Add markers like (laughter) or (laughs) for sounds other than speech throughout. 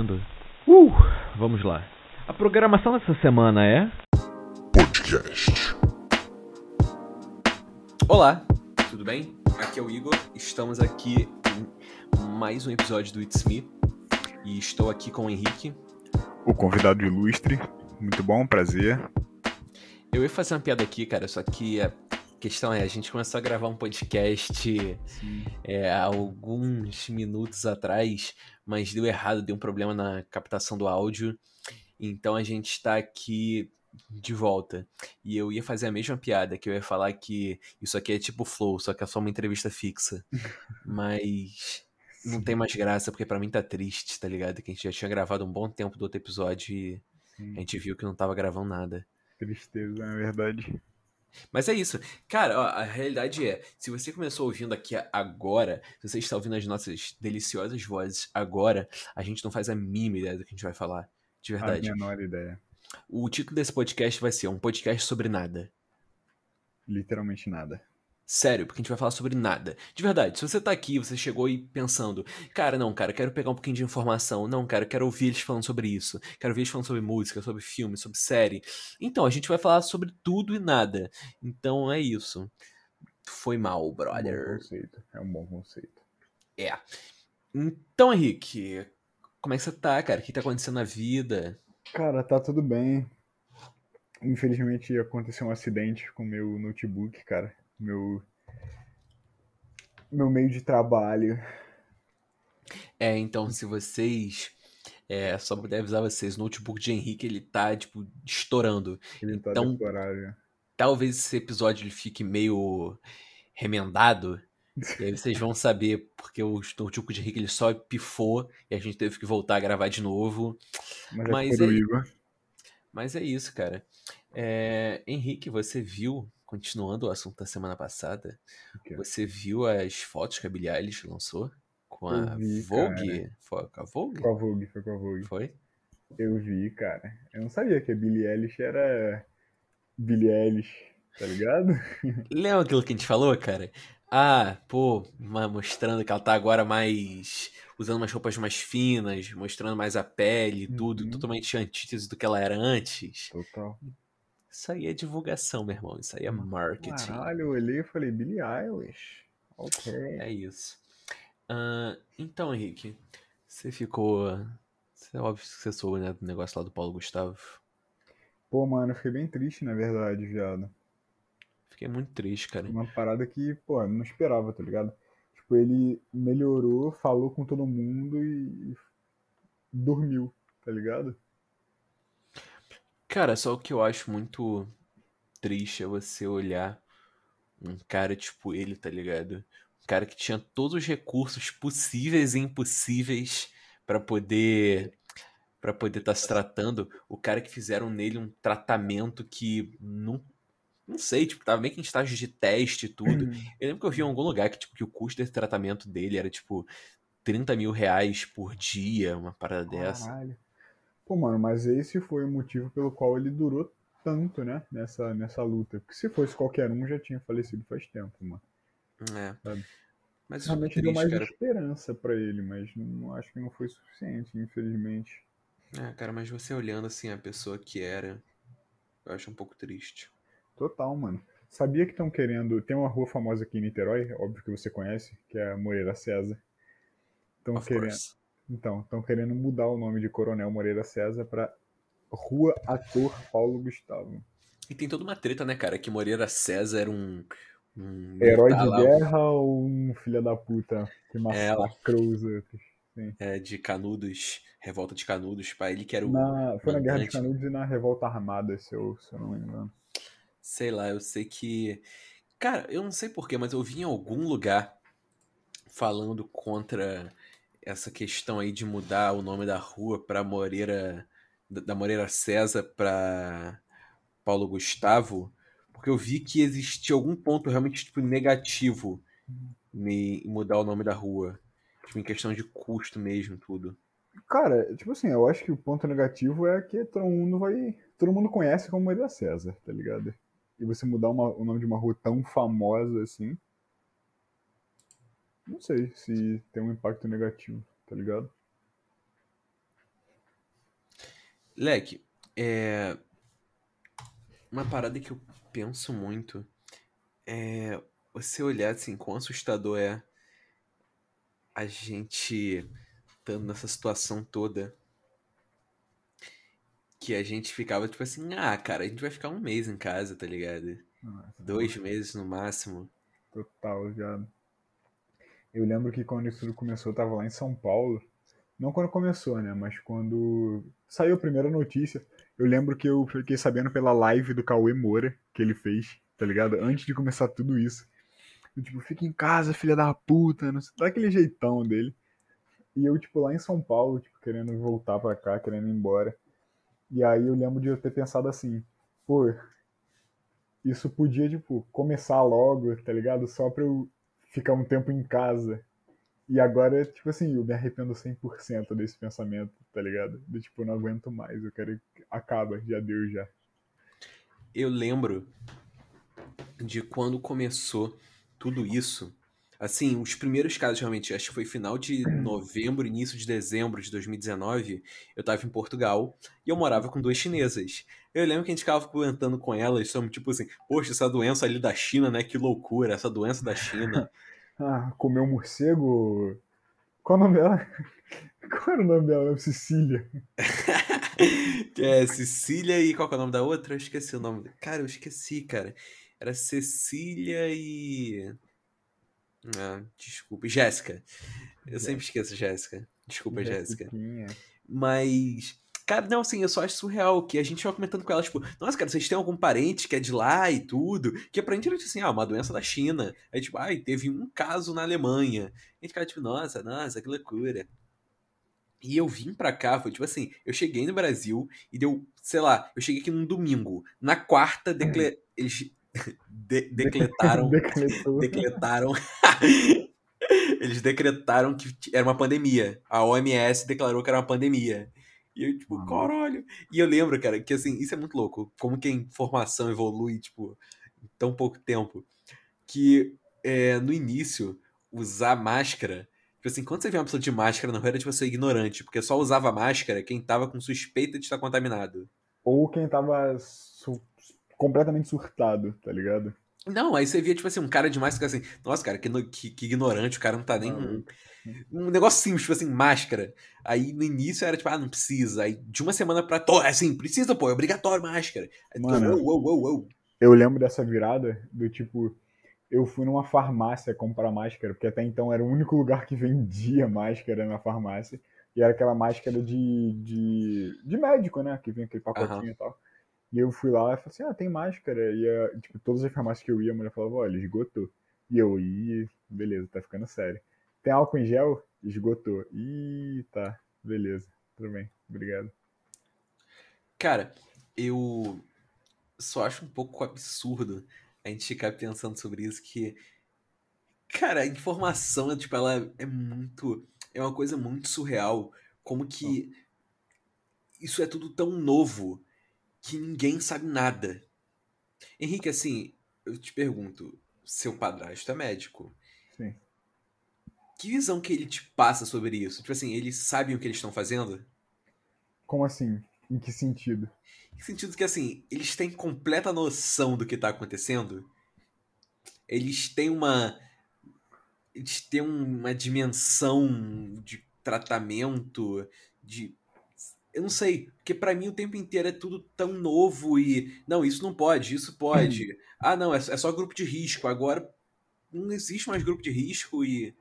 ouvindo? Uh, vamos lá. A programação dessa semana é. Podcast. Olá, tudo bem? Aqui é o Igor. Estamos aqui em mais um episódio do It's Me. E estou aqui com o Henrique. O convidado ilustre. Muito bom, prazer. Eu ia fazer uma piada aqui, cara, só que a questão é, a gente começou a gravar um podcast é, há alguns minutos atrás, mas deu errado, deu um problema na captação do áudio. Então a gente está aqui de volta. E eu ia fazer a mesma piada, que eu ia falar que isso aqui é tipo flow, só que é só uma entrevista fixa. (laughs) Mas não tem mais graça, porque para mim tá triste, tá ligado? Que a gente já tinha gravado um bom tempo do outro episódio e Sim. a gente viu que não tava gravando nada. Tristeza, na verdade. Mas é isso. Cara, ó, a realidade é, se você começou ouvindo aqui agora, se você está ouvindo as nossas deliciosas vozes agora, a gente não faz a mínima ideia do que a gente vai falar. De A verdade. menor ideia. O título desse podcast vai ser um podcast sobre nada. Literalmente nada. Sério, porque a gente vai falar sobre nada. De verdade, se você tá aqui, você chegou aí pensando, cara, não, cara, quero pegar um pouquinho de informação. Não, cara, quero ouvir eles falando sobre isso. Quero ouvir eles falando sobre música, sobre filme, sobre série. Então, a gente vai falar sobre tudo e nada. Então é isso. Foi mal, É um bom brother. conceito. É um bom conceito. É. Então, Henrique, como é que você tá, cara? O que tá acontecendo na vida? Cara, tá tudo bem. Infelizmente aconteceu um acidente com o meu notebook, cara. Meu. Meu meio de trabalho. É, então, se vocês. É, só pra avisar vocês, o notebook de Henrique, ele tá, tipo, estourando. Ele tá Então- decorado. talvez esse episódio ele fique meio remendado. E aí vocês vão saber porque o notebook de Henrique ele só pifou e a gente teve que voltar a gravar de novo. Mas, Mas é por é- Igor. Mas é isso, cara. É, Henrique, você viu, continuando o assunto da semana passada, O quê? você viu as fotos que a Billie Eilish lançou com a vi, Vogue? Foi com a Vogue? Com a Vogue, foi com a Vogue. Foi? Eu vi, cara. Eu não sabia que a Billie Eilish era. Billie Eilish, tá ligado? (laughs) Lembra aquilo que a gente falou, cara? Ah, pô, mostrando que ela tá agora mais. usando umas roupas mais finas, mostrando mais a pele, tudo, Uhum. totalmente antítese do que ela era antes. Total. Isso aí é divulgação, meu irmão. Isso aí é marketing. Caralho, eu olhei e falei, Billie Eilish. Ok. É isso. Ah, então, Henrique, você ficou. Você, óbvio que você soube, né, do negócio lá do Paulo Gustavo. Pô, mano, eu fiquei bem triste, na verdade, viado. Fiquei muito triste, cara. Uma parada que, pô, eu não esperava, tá ligado? Tipo, ele melhorou, falou com todo mundo e dormiu, tá ligado? Cara, só o que eu acho muito triste é você olhar um cara tipo ele, tá ligado? Um cara que tinha todos os recursos possíveis e impossíveis pra poder para poder estar se tratando, o cara que fizeram nele um tratamento que não não sei, tipo, tava meio que em estágio de teste e tudo. Eu lembro que eu vi em algum lugar que, tipo, que o custo desse tratamento dele era, tipo, 30 mil reais por dia, uma parada dessa. Pô, mano, mas esse foi o motivo pelo qual ele durou tanto, né? Nessa, nessa luta. Porque se fosse qualquer um, já tinha falecido faz tempo, mano. É. Sabe? Mas fico Realmente deu triste, mais cara. esperança pra ele, mas não acho que não foi suficiente, infelizmente. É, cara, mas você olhando assim a pessoa que era, eu acho um pouco triste. Total, mano. Sabia que estão querendo. Tem uma rua famosa aqui em Niterói, óbvio que você conhece, que é a Moreira César. Estão querendo. course. Então, estão querendo mudar o nome de Coronel Moreira César pra Rua Ator Paulo Gustavo. E tem toda uma treta, né, cara, que Moreira César era um. um Herói de lá, um- guerra ou um filho da puta que É, massacrou os outros? é, de Canudos, revolta de Canudos, pai. Ele que era o. Na, foi na Guerra de. Canudos e na Revolta Armada, se eu, se eu não me engano. Sei lá, eu sei que. Cara, eu não sei porquê, mas eu vi em algum lugar falando contra essa questão aí de mudar o nome da rua pra Moreira. da Moreira César pra Paulo Gustavo, porque eu vi que existia algum ponto realmente tipo, negativo em mudar o nome da rua. Tipo, em questão de custo mesmo, tudo. Cara, tipo assim, eu acho que o ponto negativo é que todo mundo vai. Todo mundo conhece como Maria César, tá ligado? E você mudar uma- o nome de uma rua tão famosa assim. Não sei se tem um impacto negativo, tá ligado? Leque, é. Uma parada que eu penso muito é você olhar assim, quão assustador é a gente estando nessa situação toda. Que a gente ficava tipo assim, ah, cara, a gente vai ficar um mês em casa, tá ligado? Nossa, Dois meses no máximo. Total, já. Eu lembro que quando isso tudo começou, eu tava lá em São Paulo. Não quando começou, né? Mas quando saiu a primeira notícia, eu lembro que eu fiquei sabendo pela live do Cauê Moura que ele fez, tá ligado? Antes de começar tudo isso. Eu, tipo, fica em casa, filha da puta, não sei, daquele jeitão dele. E eu, tipo, lá em São Paulo, tipo, querendo voltar pra cá, querendo ir embora. E aí eu lembro de eu ter pensado assim, pô, isso podia, tipo, começar logo, tá ligado? Só pra eu ficar um tempo em casa. E agora, tipo assim, eu me arrependo 100% desse pensamento, tá ligado? Do tipo, eu não aguento mais, eu quero que acaba, já deu já. Eu lembro de quando começou tudo isso. Assim, os primeiros casos realmente, acho que foi final de novembro, início de dezembro de 2019. Eu tava em Portugal e eu morava com duas chinesas. Eu lembro que a gente ficava comentando com elas, somos tipo assim, poxa, essa doença ali da China, né? Que loucura, essa doença da China. (laughs) Ah, comeu um morcego. Qual o nome dela? (laughs) Qual era o nome dela? Cecília. (laughs) que é Cecília e qual que é o nome da outra? Eu esqueci o nome. Cara, eu esqueci, cara. Era Cecília e. Ah, desculpa. Jéssica. Eu sempre esqueço Jéssica. Desculpa, Jéssica. Jessiquinha. Mas. Cara, não, assim, eu só acho surreal que a gente vai comentando com ela, tipo, nossa, cara, vocês têm algum parente que é de lá e tudo? Que pra gente era tipo assim, ah, uma doença da China. Aí, tipo, ai, teve um caso na Alemanha. A gente ficava, tipo, nossa, nossa, que loucura. E eu vim pra cá, foi tipo assim, eu cheguei no Brasil e deu, sei lá, eu cheguei aqui num domingo. Na quarta, eles de- decretaram. (laughs) Decretaram. (laughs) Eles decretaram que era uma pandemia. A OMS declarou que era uma pandemia. E eu, tipo, Uhum. caralho. E eu lembro, cara, que assim, isso é muito louco. Como que a informação evolui, tipo, em tão pouco tempo. Que é, no início, usar máscara. Tipo assim, quando você vê uma pessoa de máscara na rua, era tipo você ignorante, porque só usava máscara quem tava com suspeita de estar contaminado. Ou quem tava su- completamente surtado, tá ligado? Não, aí você via, tipo assim, um cara de máscara assim, nossa, cara, que, que- que ignorante, o cara não tá nem. Maluco. Um negócio simples, tipo assim, máscara. Aí no início era tipo, ah, não precisa. Aí de uma semana pra. Tô, é assim, precisa, pô, é obrigatório máscara. Aí Mano. uou, uou, uou, uou. Eu lembro dessa virada do tipo. Eu fui numa farmácia comprar máscara, porque até então era o único lugar que vendia máscara na farmácia. E era aquela máscara de, de, de médico, né? Que vinha aquele pacotinho e tal. E eu fui lá e falei assim: ah, tem máscara. E eh, tipo, todas as farmácias que eu ia, a mulher falava: olha, esgotou. E eu, ih, beleza, tá ficando sério. Tem álcool em gel? Esgotou. Ih, tá, beleza. Tudo bem, obrigado. Cara, eu só acho um pouco absurdo a gente ficar pensando sobre isso, que. Cara, a informação, tipo, ela é muito. É uma coisa muito surreal. Como que. Isso é tudo tão novo que ninguém sabe nada. Henrique, assim, eu te pergunto: seu padrasto é médico. Sim. Que visão que ele te passa sobre isso? Tipo assim, eles sabem o que eles estão fazendo? Como assim? Em que sentido? Em sentido que, assim, eles têm completa noção do que tá acontecendo. Eles têm uma. Eles têm uma dimensão de tratamento, de. Eu não sei, porque pra mim o tempo inteiro é tudo tão novo e. Não, isso não pode, isso pode. Ah, não, é é só grupo de risco. Agora não existe mais grupo de risco e.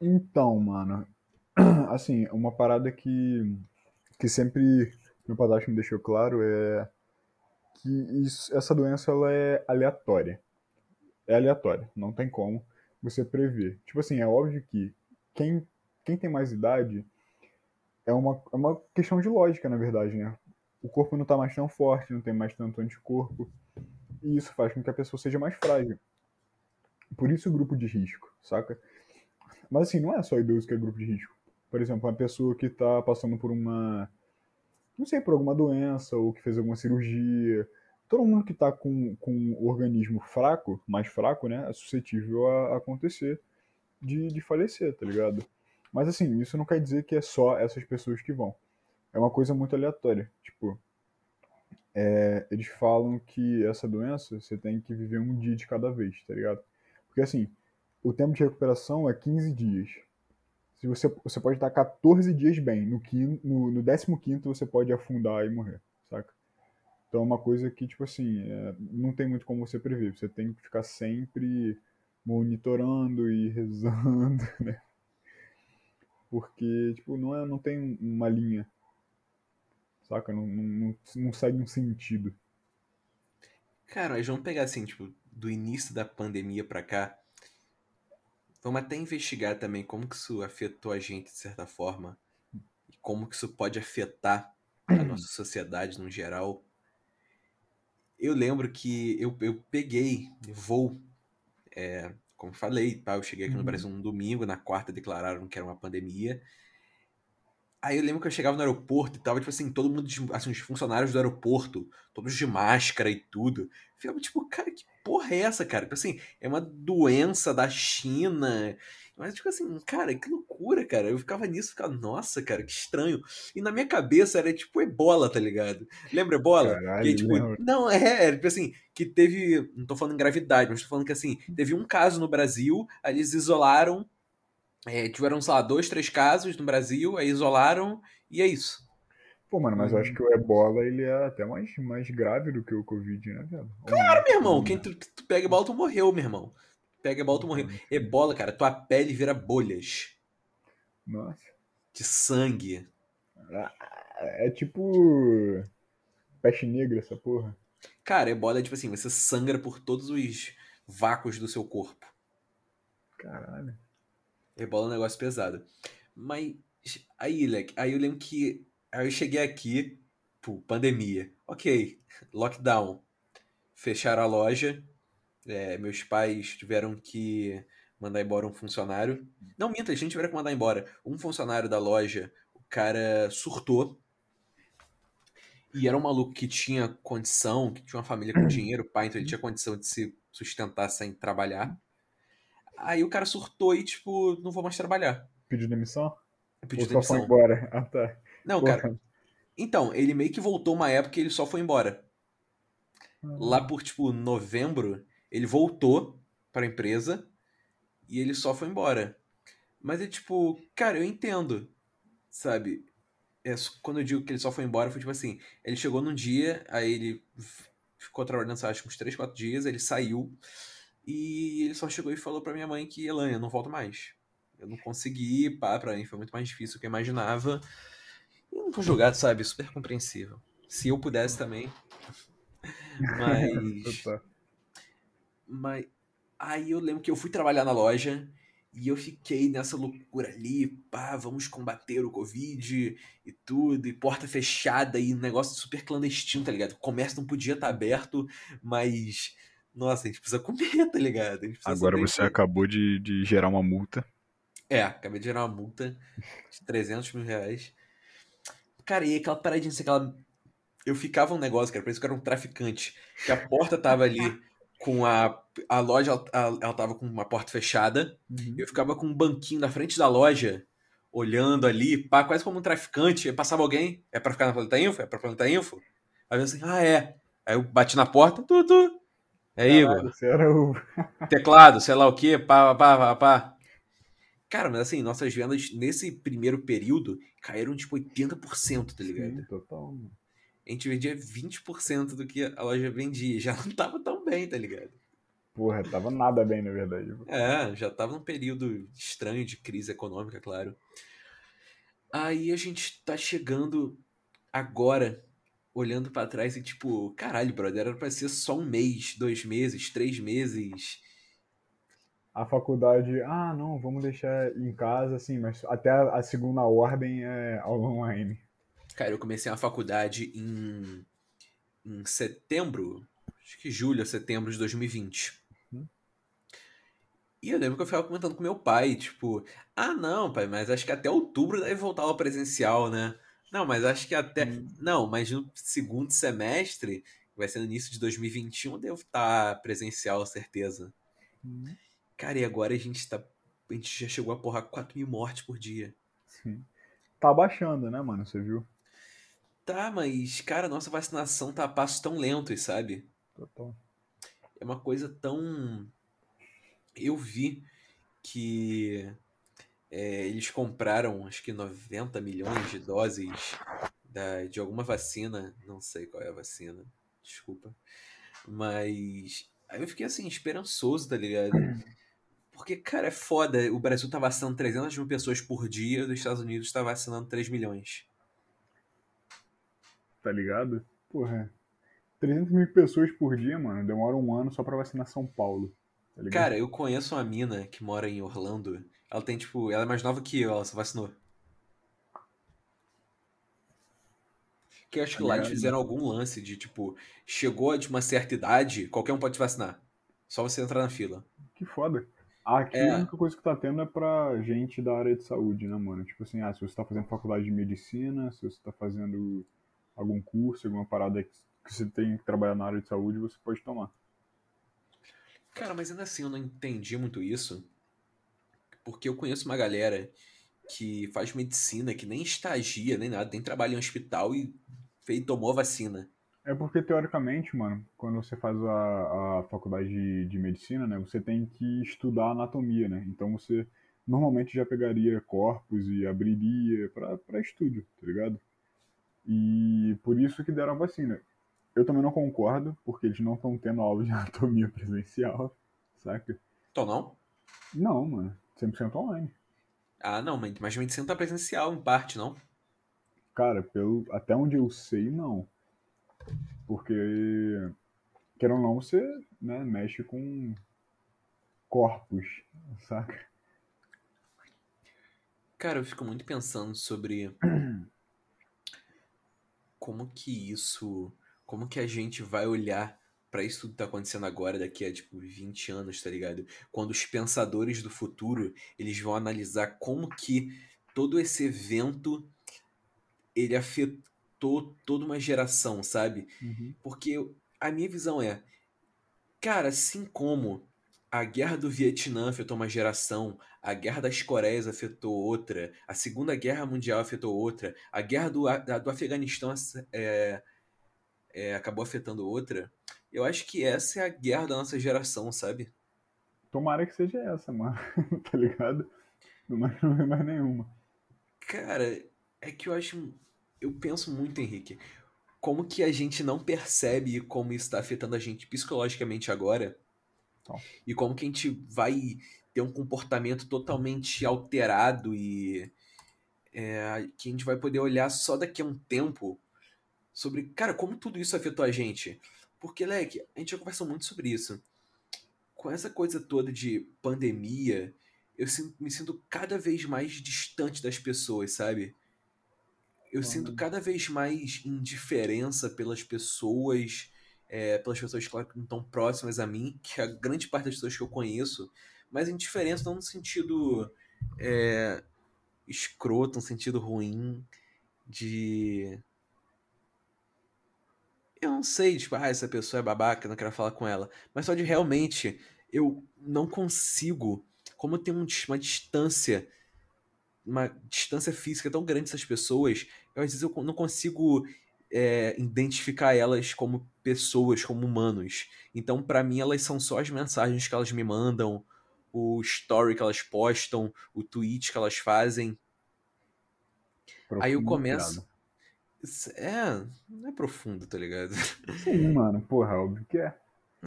Então, mano, (clears throat) assim, uma parada que, que sempre meu padrasto me deixou claro é que isso- essa doença ela é aleatória. É aleatória, não tem como você prever. Tipo assim, é óbvio que quem, quem tem mais idade é uma, é uma questão de lógica, na verdade, né? O corpo não tá mais tão forte, não tem mais tanto anticorpo, e isso faz com que a pessoa seja mais frágil. Por isso o grupo de risco, saca? Mas assim, não é só idoso que é grupo de risco. Por exemplo, uma pessoa que está passando por uma. Não sei, por alguma doença ou que fez alguma cirurgia. Todo mundo que está com, com o organismo fraco, mais fraco, né? É suscetível a acontecer de, de falecer, tá ligado? Mas assim, isso não quer dizer que é só essas pessoas que vão. é uma coisa muito aleatória. Tipo, é, eles falam que essa doença você tem que viver um dia de cada vez, tá ligado? Porque assim, o tempo de recuperação é 15 dias. Se você, você pode estar 14 dias bem, no, no, no 15 você pode afundar e morrer, saca? Então é uma coisa que, tipo assim, é, não tem muito como você prever. Você tem que ficar sempre monitorando e (laughs) rezando, né? Porque, tipo, não, é, não tem uma linha, saca? Não, não, não segue um sentido. Cara, mas vamos pegar assim, tipo, do início da pandemia pra cá, vamos até investigar também como que isso afetou a gente de certa forma e como que isso pode afetar a (clears throat) nossa sociedade no geral. Eu lembro que eu, eu peguei voo, é, como falei, tá? eu cheguei aqui no Uhum. Brasil um domingo, na quarta declararam que era uma pandemia. Aí eu lembro que eu chegava no aeroporto e tava, tipo assim, todo mundo, de- assim, os funcionários do aeroporto, todos de máscara e tudo. Ficava, tipo, cara, que porra é essa, cara? Tipo assim, é uma doença da China. Mas, tipo assim, cara, que loucura, cara. Eu ficava nisso, ficava, nossa, cara, que estranho. E na minha cabeça era tipo ebola, tá ligado? Lembra ebola? Caralho, que, tipo, não, é, era tipo assim, que teve. Não tô falando em gravidade, mas tô falando que assim, teve um caso no Brasil, aí eles isolaram. é, tiveram, sei lá, dois, três casos no Brasil, aí isolaram, e é isso. Pô, mano, mas eu acho que o ebola, ele é até mais, mais grave do que o covid, né, velho? Claro, Meu irmão, quem tu, tu pega ebola, tu morreu, meu irmão. Pega ebola, tu morreu. Ebola, cara, tua pele vira bolhas Nossa. de sangue. É tipo. Peste negra, essa porra. Cara, ebola é tipo assim, você sangra por todos os vácuos do seu corpo. Caralho. Ebola é um negócio pesado. Mas aí, Leque, aí eu lembro que aí eu cheguei aqui, pô, pandemia. Ok, lockdown. Fecharam a loja. É, meus pais tiveram que mandar embora um funcionário. Não, minta, eles nem tiveram que mandar embora. Um funcionário da loja, o cara surtou. E era um maluco que tinha condição, que tinha uma família com dinheiro, pai, então ele tinha condição de se sustentar sem trabalhar. Aí o cara surtou e, tipo, não vou mais trabalhar. Pediu demissão? Pediu Ou só foi demissão. embora? Ah, tá. Não, Porra. cara. Então, ele meio que voltou uma época e ele só foi embora. Lá por, tipo, novembro, ele voltou pra empresa e ele só foi embora. Mas é tipo, cara, eu entendo, sabe? É, quando eu digo que ele só foi embora, foi tipo assim: ele chegou num dia, aí ele ficou trabalhando, acho que uns 3, 4 dias, ele saiu e ele só chegou e falou pra minha mãe que, Elanha, eu não volto mais. Eu não consegui, pá, pra mim foi muito mais difícil do que eu imaginava. E não tô julgado, sabe? Super compreensível. Se eu pudesse também. (laughs) Mas. Tá. Mas aí eu lembro que eu fui trabalhar na loja e eu fiquei nessa loucura ali, pá, vamos combater o Covid e tudo, e porta fechada e um negócio super clandestino, tá ligado? O comércio não podia estar aberto, mas. Nossa, a gente precisa comer, tá ligado? Agora você sobreviver. acabou de, de gerar uma multa. É, acabei de gerar uma multa de 300 mil reais. Cara, e aquela paradinha, assim, aquela... Eu ficava um negócio, cara, parecia que eu era um traficante. Que a porta tava ali (laughs) com a... A loja, ela, ela tava com uma porta fechada. Eu ficava com um banquinho na frente da loja, olhando ali, pá, quase como um traficante. Aí passava alguém, é pra ficar na Planeta Info? É pra Planeta Info? Aí eu assim, ah, é. Aí eu bati na porta, tu, tu. É Igor o. (laughs) teclado, sei lá o que, pá, pá, pá, pá. Cara, mas assim, nossas vendas nesse primeiro período caíram tipo 80%, tá ligado? Sim, total. A gente vendia 20% do que a loja vendia. Já não tava tão bem, tá ligado? Porra, tava nada bem, na verdade. É, já tava num período estranho de crise econômica, claro. Aí a gente tá chegando agora, olhando pra trás e tipo, caralho, brother, era pra ser só um mês, dois meses, três meses. A faculdade, ah, não, vamos deixar em casa, assim, mas até a, a segunda ordem é aula online. Cara, eu comecei a faculdade em, em setembro, acho que julho, setembro de 2020. Uhum. E eu lembro que eu ficava comentando com meu pai, tipo, ah, não, pai, mas acho que até outubro deve voltar ao presencial, né? Não, mas acho que até. Hum. Não, mas no segundo semestre, que vai ser no início de 2021, eu devo estar presencial, certeza. Cara, e agora a gente tá. A gente já chegou a porra 4 mil mortes por dia. Sim. Tá baixando, né, mano? Você viu? Tá, mas, cara, nossa vacinação tá a passos tão lentos, sabe? Total. É uma coisa tão. Eu vi que é, eles compraram acho que 90 milhões de doses da, de alguma vacina. Não sei qual é a vacina, desculpa. Mas aí eu fiquei assim, esperançoso, tá ligado? (clears throat) Porque, cara, é foda. O Brasil tá vacinando 300 mil pessoas por dia, os Estados Unidos tá vacinando 3 milhões. Tá ligado? Porra. 300 mil pessoas por dia, mano. Demora um ano só pra vacinar São Paulo. Tá ligado? Cara, eu conheço uma mina que mora em Orlando. Ela tem, tipo, ela é mais nova que eu, ela se vacinou. Que eu acho que lá eles fizeram algum lance de, tipo, chegou de uma certa idade, qualquer um pode vacinar. Só você entrar na fila. Que foda. Aqui É. a única coisa que tá tendo é pra gente da área de saúde, né, mano? Tipo assim, ah, se você tá fazendo faculdade de medicina, se você tá fazendo algum curso, alguma parada que que você tem que trabalhar na área de saúde, você pode tomar. Cara, mas ainda assim eu não entendi muito isso. Porque eu conheço uma galera que faz medicina, que nem estagia, nem nada, nem trabalha em hospital e fez, tomou a vacina. É porque, teoricamente, mano, quando você faz a, a faculdade de, de medicina, né, você tem que estudar anatomia, né? Então você normalmente já pegaria corpos e abriria pra, pra estudo, tá ligado? E por isso que deram a vacina. Eu também não concordo, porque eles não estão tendo aula de (laughs) anatomia presencial, saca? Então não? Não, mano, 100% online. Ah, não, mas mas medicina tá presencial em parte, não? Cara, pelo, até onde eu sei, não. Porque, querendo ou não, você né, mexe com corpos, saca? Cara, eu fico muito pensando sobre (clears throat) como que isso, como que a gente vai olhar pra isso tudo que tá acontecendo agora daqui a tipo 20 anos, tá ligado? Quando os pensadores do futuro, eles vão analisar como que todo esse evento ele afetou toda uma geração, sabe? Uhum. Porque a minha visão é, cara, assim como a guerra do Vietnã afetou uma geração, a guerra das Coreias afetou outra, a Segunda Guerra Mundial afetou outra, a guerra do, A- do Afeganistão é, é, acabou afetando outra, eu acho que essa é a guerra da nossa geração, sabe? Tomara que seja essa, mano, (laughs) tá ligado? Mas não vem mais nenhuma. Cara, é que eu acho. Eu penso muito, Henrique, como que a gente não percebe como isso está afetando a gente psicologicamente agora Então. e como que a gente vai ter um comportamento totalmente alterado e é, que a gente vai poder olhar só daqui a um tempo sobre, cara, como tudo isso afetou a gente. Porque, Leque, a gente já conversou muito sobre isso. Com essa coisa toda de pandemia, eu me sinto cada vez mais distante das pessoas, sabe? Eu sinto cada vez mais indiferença pelas pessoas, é, pelas pessoas, claro, que não estão próximas a mim, que a grande parte das pessoas que eu conheço, mas indiferença não no sentido é, escroto, no sentido ruim, de. Eu não sei, tipo, ah, essa pessoa é babaca, não quero falar com ela. Mas só de realmente eu não consigo, como dis- uma distância, uma distância física tão grande dessas pessoas, eu, às vezes eu não consigo é, identificar elas como pessoas, como humanos. Então, pra mim, elas são só as mensagens que elas me mandam, o story que elas postam, o tweet que elas fazem. Aí eu Profundo, começo. Isso É, não é profundo, tá ligado? Sim, mano, porra, óbvio que é.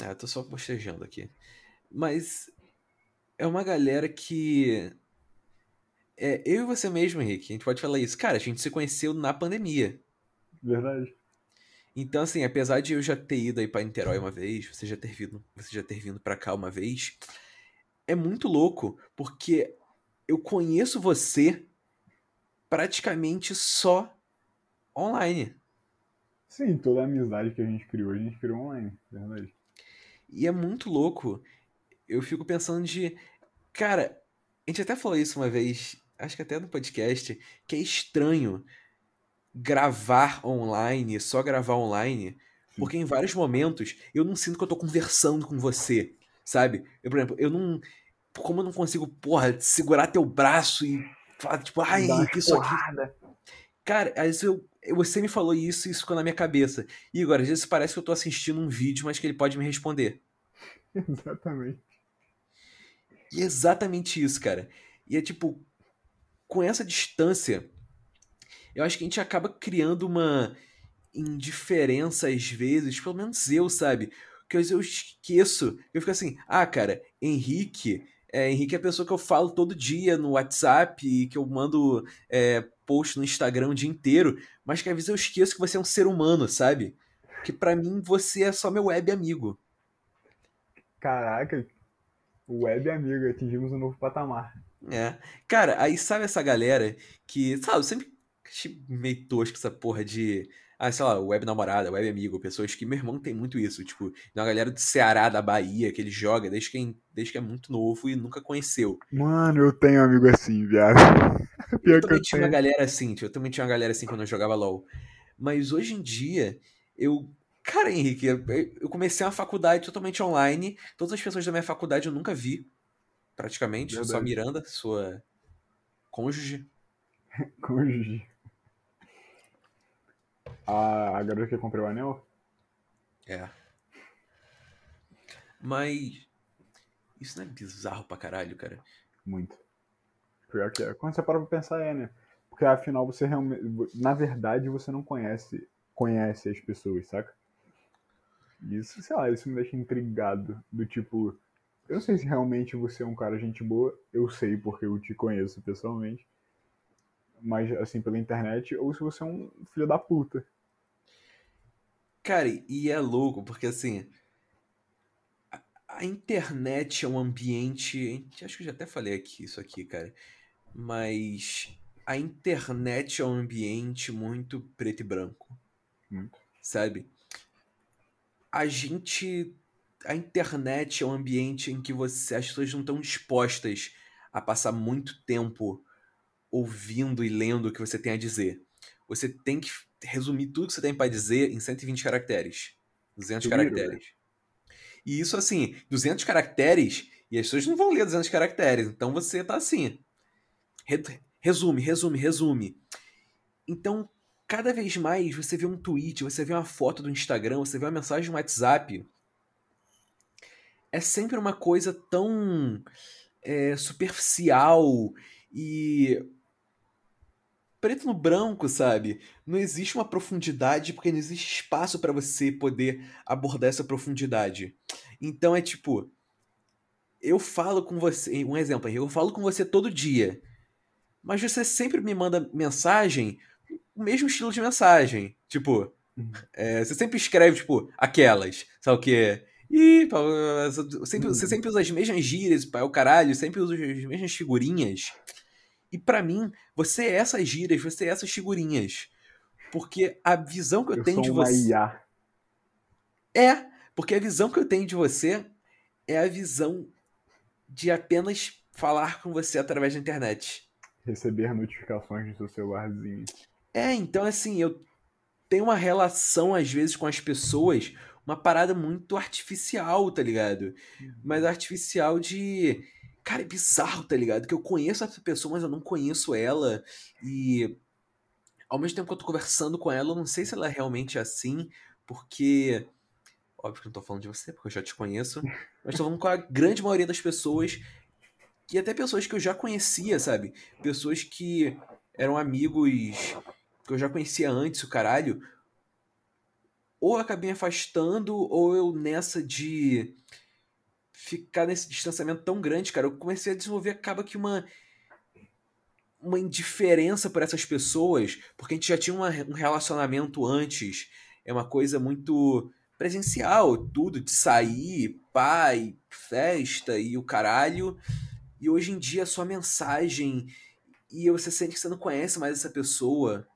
É, eu tô só bostejando aqui. Mas é uma galera que. É, eu e você mesmo, Henrique, a gente pode falar isso. Cara, a gente se conheceu na pandemia. Verdade. Então, assim, apesar de eu já ter ido aí pra Niterói uma vez, você já ter vindo, você já ter vindo pra cá uma vez, é muito louco, porque eu conheço você praticamente só online. Sim, toda a amizade que a gente criou, a gente criou online, verdade. E é muito louco. Eu fico pensando de. Cara, a gente até falou isso uma vez, acho que até no podcast, que é estranho gravar online, só gravar online, porque em vários momentos eu não sinto que eu tô conversando com você, sabe? Eu, por exemplo, eu não. Como eu não consigo, porra, segurar teu braço e falar, tipo, ai, isso aqui. Cara, às vezes eu, você me falou isso e isso ficou na minha cabeça. Igor, às vezes parece que eu tô assistindo um vídeo, mas que ele pode me responder. (laughs) Exatamente. E é exatamente isso, cara. E é tipo, com essa distância, eu acho que a gente acaba criando uma indiferença às vezes, pelo menos eu, sabe? Que às vezes eu esqueço. Eu fico assim, ah, cara, Henrique. É, Henrique é a pessoa que eu falo todo dia no WhatsApp, que eu mando é, post no Instagram o dia inteiro, mas que às vezes eu esqueço que você é um ser humano, sabe? Que para mim você é só meu web amigo. Caraca, web amigo, atingimos um novo patamar. É. Cara, aí sabe essa galera que, sabe, sempre achei meio tosco essa porra de ah, sei lá, web namorada, web amigo, pessoas que meu irmão tem muito isso, tipo, uma galera do Ceará, da Bahia, que ele joga desde que, desde que é muito novo e nunca conheceu. Mano, eu tenho um amigo assim, viado. (laughs) Pior eu também eu tinha tenho. uma galera assim, eu também tinha uma galera assim quando eu jogava LOL. Mas hoje em dia, eu. Cara, Henrique, eu comecei uma faculdade totalmente online. Todas as pessoas da minha faculdade eu nunca vi, praticamente. Verdade. Só Miranda, sua cônjuge. (laughs) cônjuge. A, a garota que comprou o anel? É. Mas. Isso não é bizarro pra caralho, cara? Muito. Pior que é. Quando você para pra pensar, é, né? Porque afinal você realmente. Na verdade, você não conhece conhece as pessoas, saca? Isso, sei lá, isso me deixa intrigado. Do tipo. Eu não sei se realmente você é um cara gente boa. Eu sei porque eu te conheço pessoalmente. Mas, assim, pela internet. Ou se você é um filho da puta. Cara, e é louco, porque assim. A, a internet é um ambiente. Acho que eu já até falei aqui isso aqui, cara. Mas a internet é um ambiente muito preto e branco. Muito. Sabe? A gente. A internet é um ambiente em que você, as pessoas não estão dispostas a passar muito tempo ouvindo e lendo o que você tem a dizer. Você tem que resumir tudo que você tem para dizer em 120 caracteres. 200 caracteres. E isso, assim, 200 caracteres, e as pessoas não vão ler 200 caracteres. Então você tá assim. Resume, resume, resume. Então, cada vez mais você vê um tweet, você vê uma foto do Instagram, você vê uma mensagem no WhatsApp. É sempre uma coisa tão é, superficial e preto no branco, sabe? Não existe uma profundidade porque não existe espaço para você poder abordar essa profundidade. Então é tipo, eu falo com você, um exemplo, eu falo com você todo dia, mas você sempre me manda mensagem, o mesmo estilo de mensagem, tipo, é, você sempre escreve tipo aquelas, sabe o que? E sempre, você sempre usa as mesmas gírias, pai, o caralho, sempre usa as mesmas figurinhas. E para mim, você é essas gírias, você é essas figurinhas. Porque a visão que eu, eu tenho de você. IA. É, porque a visão que eu tenho de você é a visão de apenas falar com você através da internet. Receber notificações no seu celularzinho. É, então assim, eu tenho uma relação às vezes com as pessoas, uma parada muito artificial, tá ligado? Uhum. Mas artificial de Cara, é bizarro, tá ligado? Que eu conheço essa pessoa, mas eu não conheço ela. E ao mesmo tempo que eu tô conversando com ela, eu não sei se ela é realmente assim, porque. Óbvio que não tô falando de você, porque eu já te conheço. Mas tô falando com a grande maioria das pessoas. E até pessoas que eu já conhecia, sabe? Pessoas que eram amigos que eu já conhecia antes, o caralho. Ou eu acabei me afastando, ou eu nessa de ficar nesse distanciamento tão grande, cara. Eu comecei a desenvolver, acaba que uma uma indiferença por essas pessoas, porque a gente já tinha uma, um relacionamento antes, é uma coisa muito presencial, tudo, de sair, pai, festa e o caralho. E hoje em dia é só mensagem e você sente que você não conhece mais essa pessoa.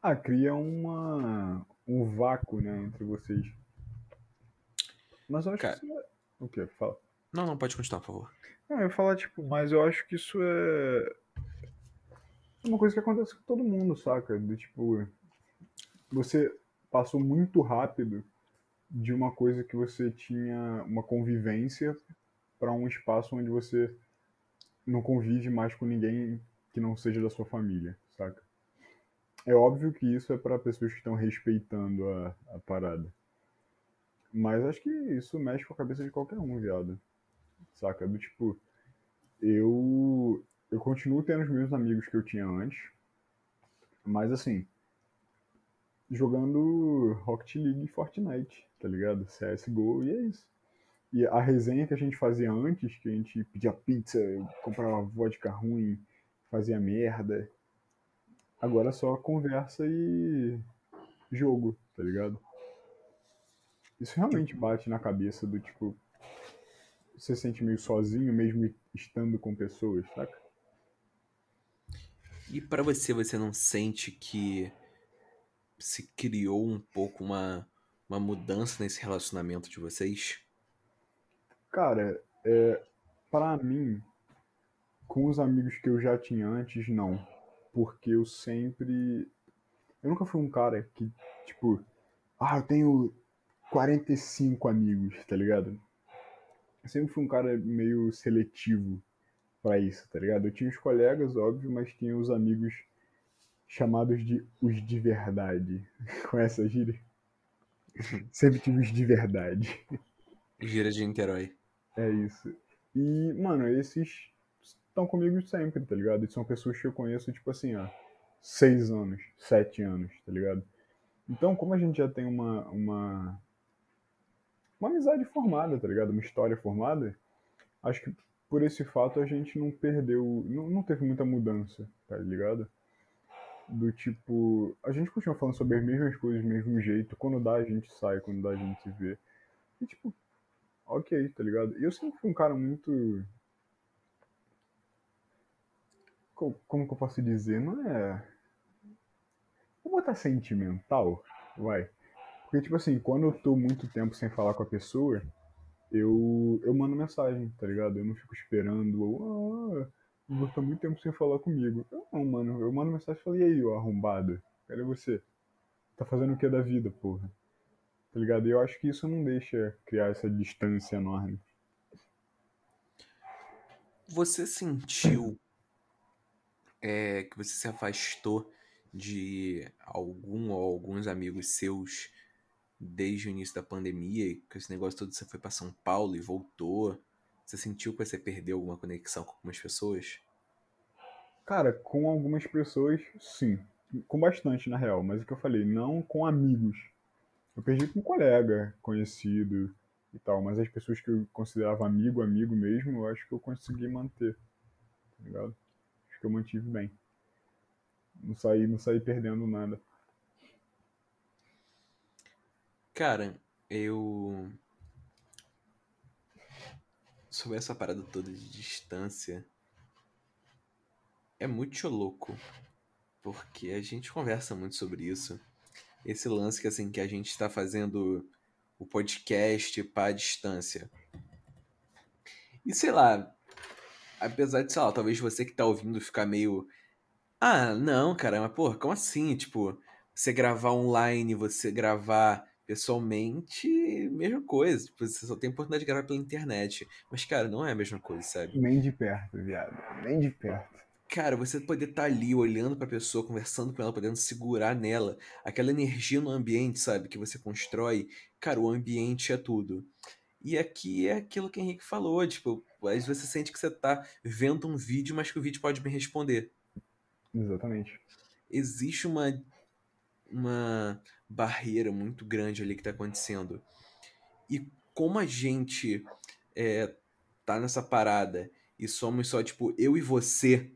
Ah, cria uma, um vácuo, né, entre vocês. Mas eu acho Cara... que isso é... O que? Fala. Não, não, pode continuar, por favor. Não, eu ia falar, tipo, mas eu acho que isso é uma coisa que acontece com todo mundo, saca? De, tipo, você passou muito rápido de uma coisa que você tinha uma convivência para um espaço onde você não convive mais com ninguém que não seja da sua família, saca? É óbvio que isso é para pessoas que estão respeitando a, a parada. Mas acho que isso mexe com a cabeça de qualquer um, viado. Saca? Do tipo, eu eu continuo tendo os meus amigos que eu tinha antes, mas assim, jogando Rocket League e Fortnite, tá ligado? CSGO e é isso. E a resenha que a gente fazia antes, que a gente pedia pizza, comprava vodka ruim, fazia merda, agora é só conversa e jogo, tá ligado? Isso realmente bate na cabeça do tipo, você se sente meio sozinho mesmo estando com pessoas, saca? E para você, você não sente que se criou um pouco uma, uma mudança nesse relacionamento de vocês? Cara, é, para mim, com os amigos que eu já tinha antes, não. Porque eu sempre. Eu nunca fui um cara que, tipo, ah, eu tenho 45 amigos, tá ligado? Eu sempre fui um cara meio seletivo para isso, tá ligado? Eu tinha os colegas, óbvio, mas tinha os amigos chamados de os de verdade. (laughs) Com essa gíria? (laughs) Sempre tive os de verdade. Gira de Niterói. É isso. E, mano, esses estão comigo sempre, tá ligado? E são pessoas que eu conheço, tipo assim, há seis anos, sete anos, tá ligado? Então, como a gente já tem uma, uma, uma amizade formada, tá ligado? Uma história formada, acho que por esse fato a gente não perdeu, não, não teve muita mudança, tá ligado? Do tipo, a gente continua falando sobre as mesmas coisas do mesmo jeito, quando dá a gente sai, quando dá a gente se vê. E tipo, ok, tá ligado? E eu sempre fui um cara muito. Como que eu posso dizer? Não é. Vou botar sentimental, vai. Porque, tipo assim, quando eu tô muito tempo sem falar com a pessoa, eu, eu mando mensagem, tá ligado? Eu não fico esperando, ou, ah, vou estar muito tempo sem falar comigo. Eu não, mano, eu mando mensagem e falo, e aí, ó, arrombado? Cadê você? Tá fazendo o que da vida, porra? Tá ligado? E eu acho que isso não deixa criar essa distância enorme. Você sentiu é, que você se afastou de algum ou alguns amigos seus desde o início da pandemia e com esse negócio todo você foi para São Paulo e voltou? Você sentiu que você perdeu alguma conexão com algumas pessoas? Cara, com algumas pessoas, sim. Com bastante, na real. Mas o que eu falei, não com amigos. Eu perdi com um colega, conhecido e tal. Mas as pessoas que eu considerava amigo, amigo mesmo, eu acho que eu consegui manter. Tá ligado? Acho que eu mantive bem. Não saí, não saí perdendo nada. Cara, eu. Sobre essa parada toda de distância. É muito louco. Porque a gente conversa muito sobre isso. Esse lance que assim, que a gente está fazendo o podcast para distância. E sei lá, apesar de, sei lá, talvez você que tá ouvindo ficar meio. Ah, não, cara, mas porra, como assim? Tipo, você gravar online, você gravar pessoalmente, mesma coisa. Tipo, você só tem oportunidade de gravar pela internet. Mas, cara, não é a mesma coisa, sabe? Nem de perto, viado. Nem de perto. Cara, você poder estar tá ali olhando pra pessoa, conversando com ela, podendo segurar nela, aquela energia no ambiente, sabe, que você constrói. Cara, o ambiente é tudo. E aqui é aquilo que o Henrique falou, tipo, às vezes você sente que você tá vendo um vídeo, mas que o vídeo pode me responder. Exatamente. Existe uma uma barreira muito grande ali que tá acontecendo. E como a gente é, tá nessa parada e somos só, tipo, eu e você,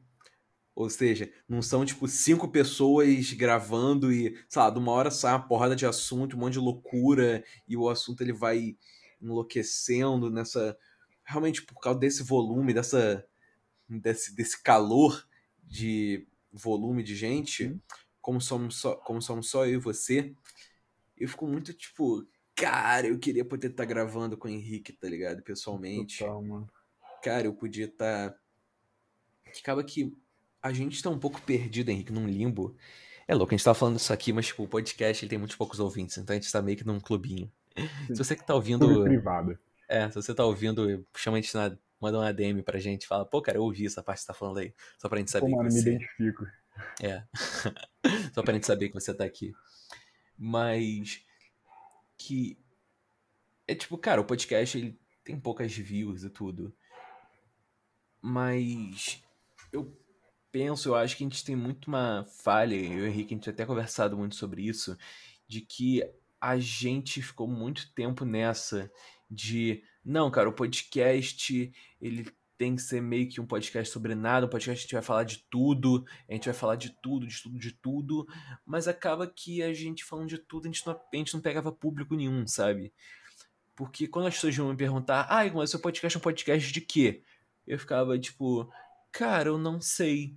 ou seja, não são, tipo, cinco pessoas gravando e, sei lá, de uma hora sai uma porrada de assunto, um monte de loucura, e o assunto ele vai enlouquecendo nessa. Realmente por causa desse volume, dessa. desse, desse calor de volume de gente. Uhum como somos só, como somos só eu e você, eu fico muito tipo, cara, eu queria poder estar tá gravando com o Henrique, tá ligado? Pessoalmente. Total, mano. Cara, eu podia estar. Tá... Acaba que a gente tá um pouco perdido, Henrique, num limbo. É louco, a gente tá falando isso aqui, mas tipo, o podcast ele tem muitos poucos ouvintes, então a gente tá meio que num clubinho. Sim. Se você que tá ouvindo. privado. É, se você tá ouvindo, chama a gente na manda uma DM pra gente, fala, pô, cara, eu ouvi essa parte que você tá falando aí. Só pra gente saber Pô, mano, que me você... identifico. É. (laughs) Só pra gente saber que você tá aqui. Mas que é tipo, cara, o podcast ele tem poucas views e tudo. Mas eu penso, eu acho que a gente tem muito uma falha, eu e o Henrique, a gente até conversado muito sobre isso, de que a gente ficou muito tempo nessa de, não, cara, o podcast, ele tem que ser meio que um podcast sobre nada, um podcast a gente vai falar de tudo, a gente vai falar de tudo, de tudo, de tudo, mas acaba que a gente falando de tudo, a gente não, a gente não pegava público nenhum, sabe? Porque quando as pessoas iam me perguntar, ai, mas seu podcast é um podcast de quê? Eu ficava tipo, cara, eu não sei.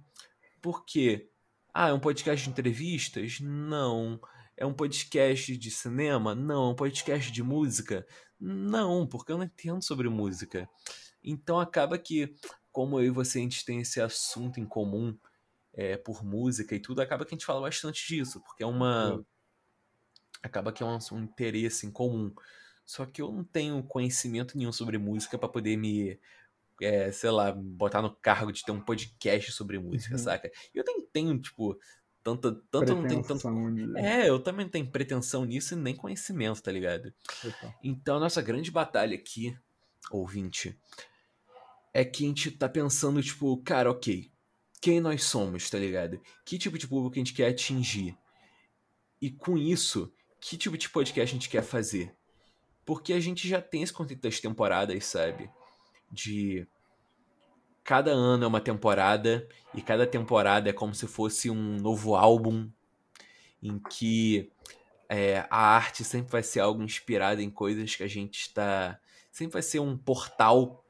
Por quê? Ah, é um podcast de entrevistas? Não. É um podcast de cinema? Não. É um podcast de música? Não, porque eu não entendo sobre música. Então acaba que, como eu e você, a gente tem esse assunto em comum é, por música e tudo, acaba que a gente fala bastante disso, porque é uma. Acaba que é um, um interesse em comum. Só que eu não tenho conhecimento nenhum sobre música para poder me, é, sei lá, botar no cargo de ter um podcast sobre música, Uhum. saca? E eu nem tenho, tipo, tanta. Tanto não tenho tanto. De... É, eu também não tenho pretensão nisso e nem conhecimento, tá ligado? Então, a nossa grande batalha aqui, ouvinte, é que a gente tá pensando, tipo, cara, ok, quem nós somos, tá ligado? Que tipo de público a gente quer atingir? E com isso, que tipo de podcast a gente quer fazer? Porque a gente já tem esse conceito das temporadas, sabe? De cada ano é uma temporada e cada temporada é como se fosse um novo álbum em que é, a arte sempre vai ser algo inspirado em coisas que a gente está. Sempre vai ser um portal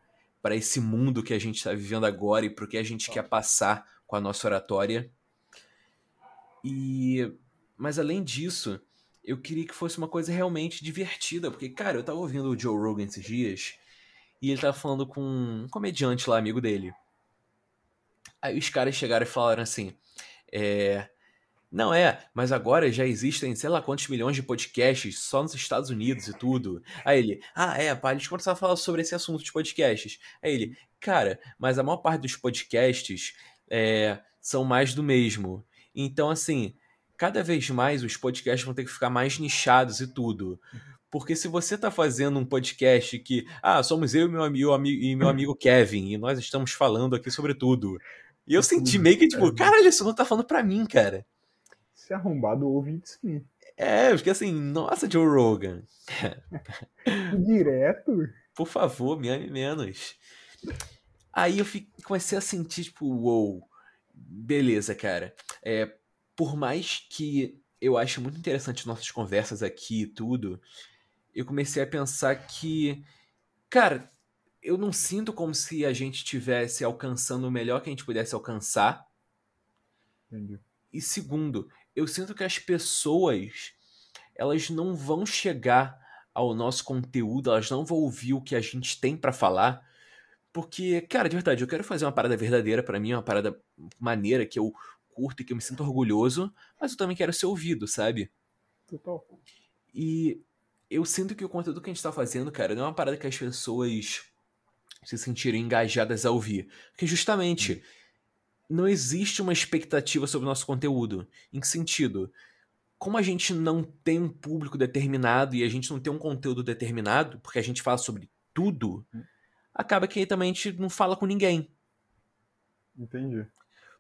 para esse mundo que a gente está vivendo agora e para o que a gente quer passar com a nossa oratória. E. Mas além disso, eu queria que fosse uma coisa realmente divertida, porque, cara, eu tava ouvindo o Joe Rogan esses dias e ele tava falando com um comediante lá, amigo dele. Aí os caras chegaram e falaram assim: é. Não é, mas agora já existem sei lá quantos milhões de podcasts só nos Estados Unidos e tudo. Aí ele, ah, é, pá, a gente começou a falar sobre esse assunto de podcasts. Aí ele, cara, mas a maior parte dos podcasts é, são mais do mesmo. Então, assim, cada vez mais os podcasts vão ter que ficar mais nichados e tudo. Porque se você tá fazendo um podcast que, ah, somos eu e meu, amigo, e meu amigo Kevin, e nós estamos falando aqui sobre tudo. E eu senti meio que, tipo, caralho, isso não tá falando pra mim, cara. Se arrombado ouve sim. É, eu fiquei assim, nossa, Joe Rogan, (laughs) Direto? por favor, me ame menos. Aí eu fi- comecei a sentir, tipo, uou, beleza, cara. É, por mais que eu ache muito interessante nossas conversas aqui e tudo, eu comecei a pensar que, cara, eu não sinto como se a gente estivesse alcançando o melhor que a gente pudesse alcançar. Entendi. E segundo, eu sinto que as pessoas elas não vão chegar ao nosso conteúdo, elas não vão ouvir o que a gente tem pra falar, porque, cara, de verdade, eu quero fazer uma parada verdadeira pra mim, uma parada maneira que eu curto e que eu me sinto orgulhoso, mas eu também quero ser ouvido, sabe? Total. E eu sinto que o conteúdo que a gente tá fazendo, cara, não é uma parada que as pessoas se sentirem engajadas a ouvir. Porque justamente não existe uma expectativa sobre o nosso conteúdo. Em que sentido? Como a gente não tem um público determinado e a gente não tem um conteúdo determinado, porque a gente fala sobre tudo, acaba que também a gente não fala com ninguém. Entendi.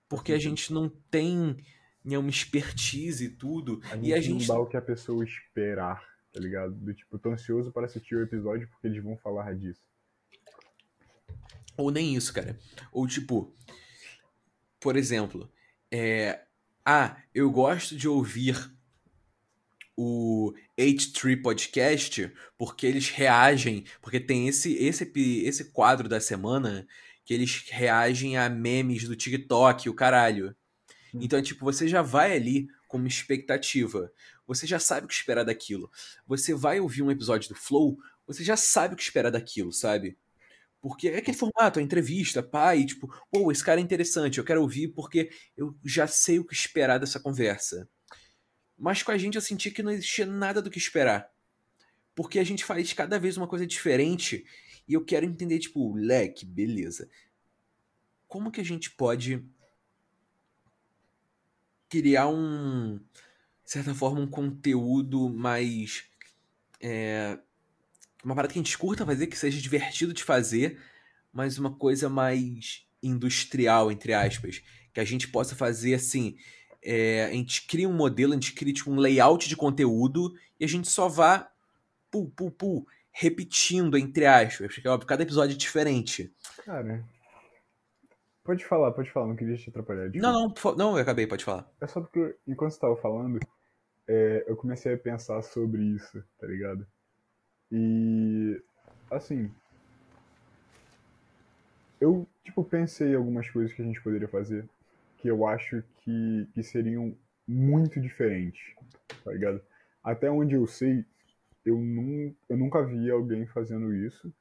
Porque a gente não tem nenhuma expertise e tudo. A gente, e a gente não dá o que a pessoa esperar, tá ligado? Do tipo, tô ansioso para assistir o episódio porque eles vão falar disso. Ou nem isso, cara. Ou tipo, por exemplo, é, ah, eu gosto de ouvir o H3 Podcast porque eles reagem, porque tem esse esse esse quadro da semana que eles reagem a memes do TikTok, o caralho. Então, tipo, você já vai ali com uma expectativa. Você já sabe o que esperar daquilo. Você vai ouvir um episódio do Flow, você já sabe o que esperar daquilo, sabe? Porque é aquele formato, a entrevista, pai, tipo, pô, esse cara é interessante, eu quero ouvir porque eu já sei o que esperar dessa conversa. Mas com a gente eu senti que não existia nada do que esperar. Porque a gente faz cada vez uma coisa diferente E eu quero entender, tipo, leque, beleza. Como que a gente pode criar um, de certa forma, um conteúdo mais. É, uma parada que a gente curta fazer, que seja divertido de fazer, mas uma coisa mais industrial, entre aspas. Que a gente possa fazer assim. É, a gente cria um modelo, a gente cria tipo, um layout de conteúdo e a gente só vá pu, pu, pu, repetindo, entre aspas. Porque, óbvio, cada episódio é diferente. Cara. Pode falar, pode falar, não queria te atrapalhar. desculpa. Não, não, não, eu acabei, pode falar. É só porque, enquanto você tava falando, é, eu comecei a pensar sobre isso, tá ligado? E, assim, eu, tipo, pensei em algumas coisas que a gente poderia fazer que eu acho que, que seriam muito diferentes, tá ligado? Até onde eu sei, eu, nun, eu nunca vi alguém fazendo isso,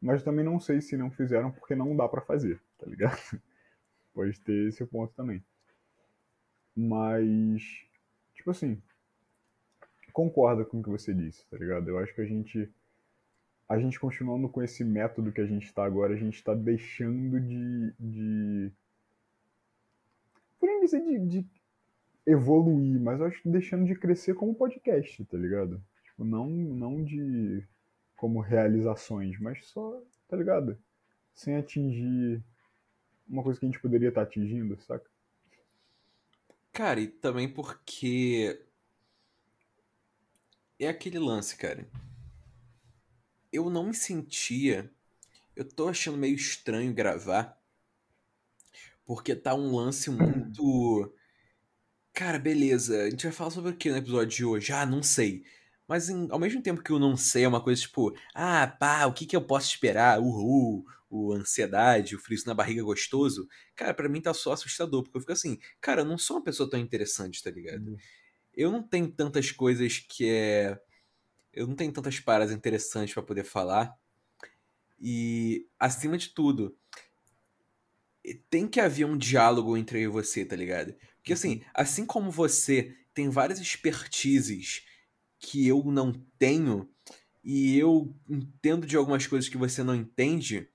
mas também não sei se não fizeram porque não dá pra fazer, tá ligado? (laughs) Pode ter esse ponto também. Mas, tipo assim, concorda com o que você disse, tá ligado? Eu acho que a gente, a gente continuando com esse método que a gente tá agora, a gente tá deixando de, de por nem dizer de, de evoluir, mas eu acho que deixando de crescer como podcast, tá ligado? Tipo, não, não de como realizações, mas só, tá ligado? Sem atingir uma coisa que a gente poderia estar atingindo, saca? Cara, e também porque. É aquele lance, cara. Eu não me sentia. Eu tô achando meio estranho gravar. Porque tá um lance muito. Cara, beleza. A gente vai falar sobre o que no episódio de hoje? Ah, não sei. Mas em- ao mesmo tempo que o não sei é uma coisa tipo, ah, pá, o que que eu posso esperar? Uhul, o ansiedade, o frio na barriga gostoso. Cara, pra mim tá só assustador, porque eu fico assim, cara, eu não sou uma pessoa tão interessante, tá ligado? Eu não tenho tantas coisas que é. Eu não tenho tantas paradas interessantes pra poder falar. E, acima de tudo, tem que haver um diálogo entre eu e você, tá ligado? Porque assim, assim como você tem várias expertises que eu não tenho, e eu entendo de algumas coisas que você não entende,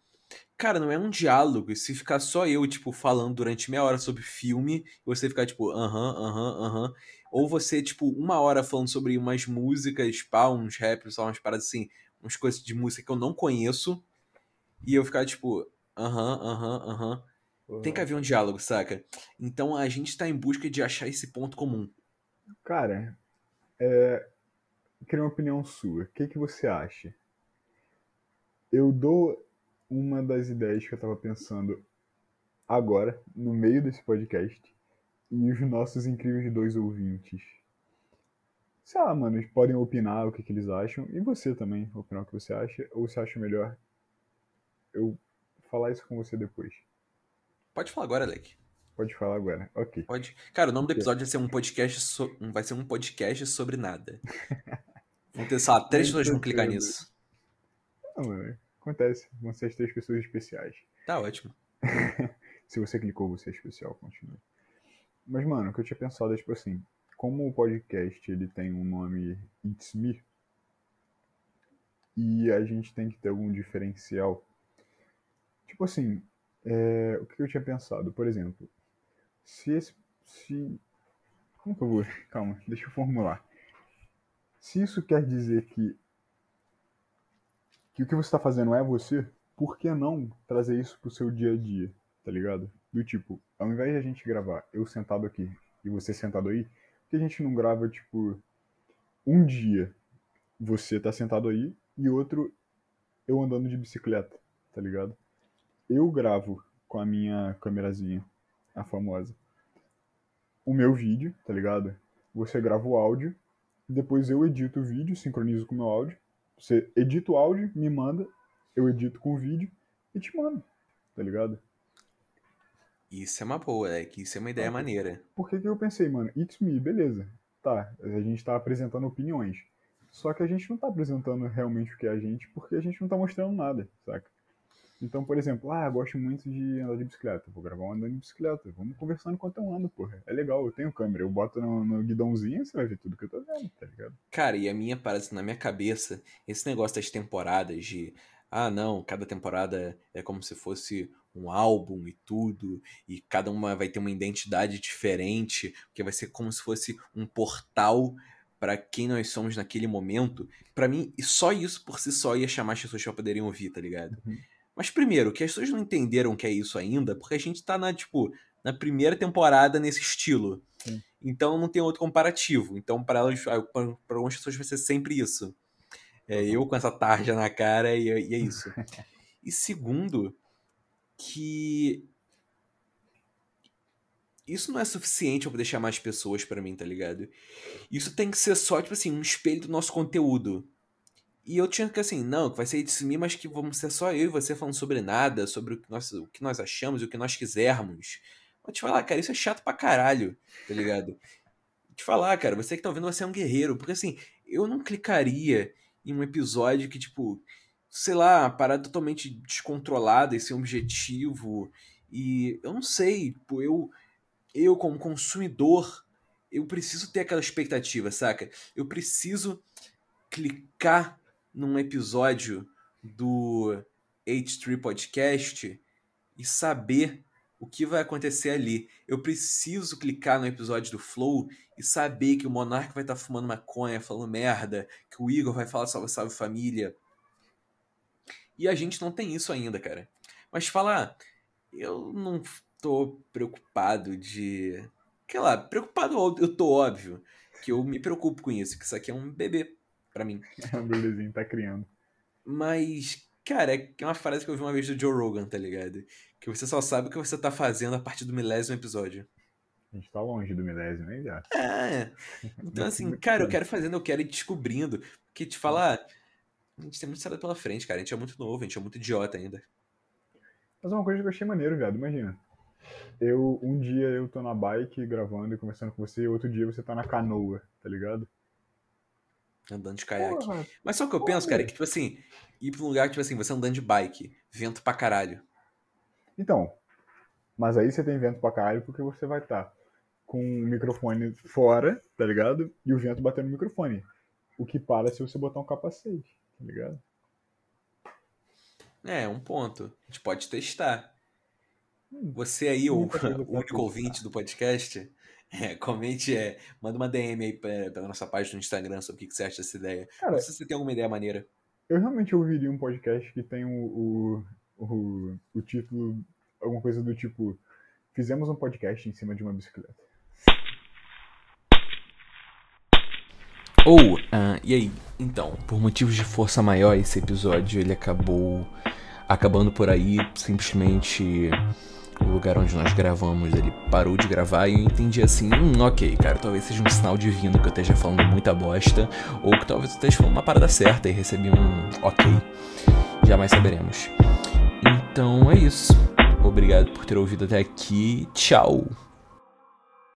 cara, não é um diálogo. E Se ficar só eu, tipo, falando durante meia hora sobre filme, e você ficar, tipo, aham, aham, aham. Ou você, tipo, uma hora falando sobre umas músicas, pá, uns raps, só umas paradas assim, umas coisas de música que eu não conheço, e eu ficar, tipo, aham, aham, aham. Tem que haver um diálogo, saca? Então a gente tá em busca de achar esse ponto comum. Cara, é... queria uma opinião sua. O que, que você acha? Eu dou uma das ideias que eu tava pensando agora, no meio desse podcast, e os nossos incríveis dois ouvintes. Sei lá, mano, eles podem opinar o que, que eles acham, e você também opinar o que você acha, ou você acha melhor eu falar isso com você depois? Pode falar agora, Alec. Pode falar agora. Ok. Pode. Cara, o nome do episódio vai ser um podcast, so- vai ser um podcast sobre nada. (laughs) Vão ter, sei lá, três pessoas vão clicar nisso. Não, mano, acontece. Vão ser as três pessoas especiais. Tá ótimo. (laughs) Se você clicou, você é especial, continue. Mas, mano, o que eu tinha pensado é, tipo assim, como o podcast ele tem um nome It's Me, e a gente tem que ter algum diferencial. Tipo assim, é, o que eu tinha pensado? Por exemplo, se esse. Se. Como que eu vou. (laughs) Calma, deixa eu formular. Se isso quer dizer que. Que o que você está fazendo é você, por que não trazer isso pro seu dia a dia? Tá ligado? Do tipo, ao invés de a gente gravar eu sentado aqui e você sentado aí, por que a gente não grava, tipo, um dia você tá sentado aí e outro eu andando de bicicleta, tá ligado? Eu gravo com a minha câmerazinha, a famosa, o meu vídeo, tá ligado? Você grava o áudio, depois eu edito o vídeo, sincronizo com o meu áudio, você edita o áudio, me manda, eu edito com o vídeo e te mando, tá ligado? Isso é uma boa, Alec. Isso é uma ideia Ah, maneira. Por que que eu pensei, mano, it's me, beleza. Tá, a gente tá apresentando opiniões. Só que a gente não tá apresentando realmente o que é a gente, porque a gente não tá mostrando nada, saca? Então, por exemplo, ah, eu gosto muito de andar de bicicleta. Vou gravar um andando de bicicleta. Vamos conversando enquanto eu ando, porra. É legal, eu tenho câmera. Eu boto no, no guidãozinho você vai ver tudo que eu tô vendo, tá ligado? Cara, e a minha parada na minha cabeça, esse negócio das temporadas de. Ah, não, cada temporada é como se fosse um álbum e tudo, e cada uma vai ter uma identidade diferente, porque vai ser como se fosse um portal para quem nós somos naquele momento. Para mim, só isso por si só ia chamar as pessoas pra poderem ouvir, tá ligado? Uhum. Mas primeiro, que as pessoas não entenderam que é isso ainda, porque a gente tá na, tipo, na primeira temporada nesse estilo. Sim. Então não tem outro comparativo. Então, para elas, para algumas pessoas vai ser sempre isso. É, eu com essa tarja na cara e, e é isso. (laughs) E segundo, que isso não é suficiente pra poder chamar as pessoas para mim, tá ligado? Isso tem que ser só, tipo assim, um espelho do nosso conteúdo. E eu tinha que, assim, não, que vai ser de mim, mas que vamos ser só eu e você falando sobre nada, sobre o que nós, o que nós achamos e o que nós quisermos. Vou te falar, cara, isso é chato pra caralho, tá ligado? te falar, cara, você que tá ouvindo, você é um guerreiro. Porque, assim, eu não clicaria em um episódio que, tipo, sei lá, parada totalmente descontrolada e sem objetivo. E eu não sei, tipo, eu, eu como consumidor, eu preciso ter aquela expectativa, saca? Eu preciso clicar num episódio do H3 Podcast e saber o que vai acontecer ali. Eu preciso clicar no episódio do Flow e saber que o Monark vai estar tá fumando maconha, falando merda, que o Igor vai falar salve, salve família. E a gente não tem isso ainda, cara. Mas falar, eu não tô preocupado de. Sei lá, preocupado eu tô óbvio. Que eu me preocupo com isso, que isso aqui é um bebê para mim. (laughs) É um bebezinho, tá criando. Mas, cara, é uma frase que eu vi uma vez do Joe Rogan, tá ligado? Que você só sabe o que você tá fazendo a partir do milésimo episódio. A gente tá longe do milésimo, hein, já? É. Então, (laughs) assim, cara, eu quero fazendo, eu quero ir descobrindo. Porque te falar, a gente tem muito estrada pela frente, cara. A gente é muito novo, a gente é muito idiota ainda. Mas uma coisa que eu achei maneiro, viado, imagina. Eu, um dia eu tô na bike gravando e conversando com você, e outro dia você tá na canoa, tá ligado? Andando de caiaque. Porra, Mas só o que eu porra. penso, cara, é que, tipo assim, ir pra um lugar, tipo assim, você andando de bike, vento pra caralho. Então, mas aí você tem vento pra caralho porque você vai estar com o microfone fora, tá ligado? E o vento batendo no microfone. O que para se você botar um capacete, tá ligado? É, um ponto. A gente pode testar. Hum, Você aí, o, (laughs) o único ouvinte do podcast, é, comente, é, manda uma DM aí pra- pela nossa página no Instagram sobre o que você acha dessa ideia. Cara, Ou se você tem alguma ideia maneira. eu realmente ouviria um podcast que tem o, o, o, o título, alguma coisa do tipo, fizemos um podcast em cima de uma bicicleta. Ou, ah, e aí? Então, por motivos de força maior, esse episódio ele acabou acabando por aí. Simplesmente o lugar onde nós gravamos ele parou de gravar e eu entendi assim: hum, ok, cara, talvez seja um sinal divino que eu esteja falando muita bosta, ou que talvez eu esteja falando uma parada certa e recebi um ok. Jamais saberemos. Então é isso. Obrigado por ter ouvido até aqui. Tchau.